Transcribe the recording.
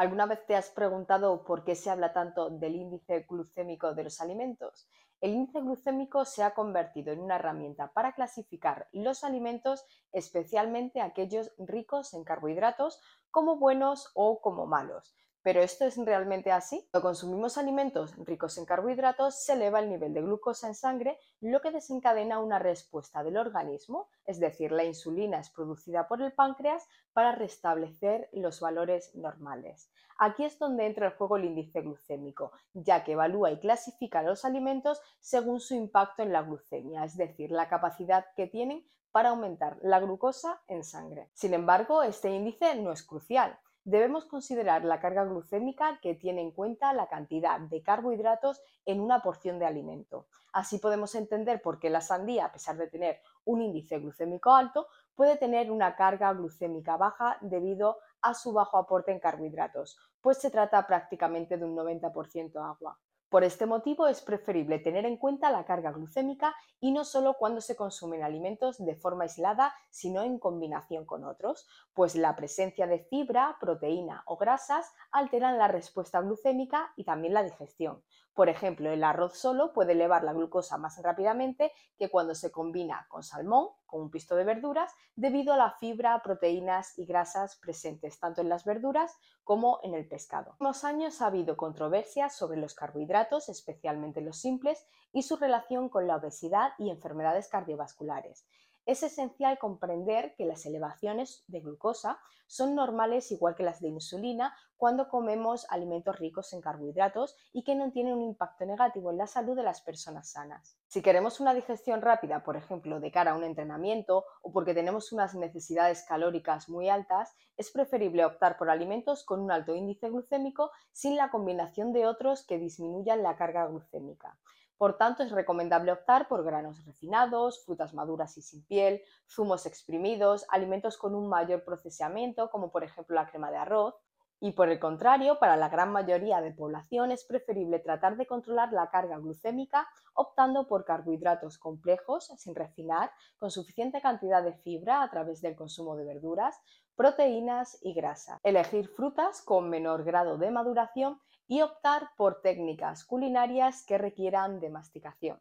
¿Alguna vez te has preguntado por qué se habla tanto del índice glucémico de los alimentos? El índice glucémico se ha convertido en una herramienta para clasificar los alimentos, especialmente aquellos ricos en carbohidratos, como buenos o como malos. ¿Pero esto es realmente así? Cuando consumimos alimentos ricos en carbohidratos, se eleva el nivel de glucosa en sangre, lo que desencadena una respuesta del organismo, es decir, la insulina es producida por el páncreas para restablecer los valores normales. Aquí es donde entra el juego el índice glucémico, ya que evalúa y clasifica los alimentos según su impacto en la glucemia, es decir, la capacidad que tienen para aumentar la glucosa en sangre. Sin embargo, este índice no es crucial debemos considerar la carga glucémica que tiene en cuenta la cantidad de carbohidratos en una porción de alimento. Así podemos entender por qué la sandía, a pesar de tener un índice glucémico alto, puede tener una carga glucémica baja debido a su bajo aporte en carbohidratos, pues se trata prácticamente de un 90% agua. Por este motivo es preferible tener en cuenta la carga glucémica y no solo cuando se consumen alimentos de forma aislada, sino en combinación con otros, pues la presencia de fibra, proteína o grasas alteran la respuesta glucémica y también la digestión. Por ejemplo, el arroz solo puede elevar la glucosa más rápidamente que cuando se combina con salmón, con un pisto de verduras, debido a la fibra, proteínas y grasas presentes tanto en las verduras como en el pescado. En los años ha habido controversias sobre los carbohidratos, especialmente los simples, y su relación con la obesidad y enfermedades cardiovasculares. Es esencial comprender que las elevaciones de glucosa son normales igual que las de insulina cuando comemos alimentos ricos en carbohidratos y que no tienen un impacto negativo en la salud de las personas sanas. Si queremos una digestión rápida, por ejemplo, de cara a un entrenamiento o porque tenemos unas necesidades calóricas muy altas, es preferible optar por alimentos con un alto índice glucémico sin la combinación de otros que disminuyan la carga glucémica. Por tanto, es recomendable optar por granos refinados, frutas maduras y sin piel, zumos exprimidos, alimentos con un mayor procesamiento, como por ejemplo la crema de arroz, y por el contrario, para la gran mayoría de población es preferible tratar de controlar la carga glucémica optando por carbohidratos complejos, sin refinar, con suficiente cantidad de fibra a través del consumo de verduras, proteínas y grasa. Elegir frutas con menor grado de maduración y optar por técnicas culinarias que requieran de masticación.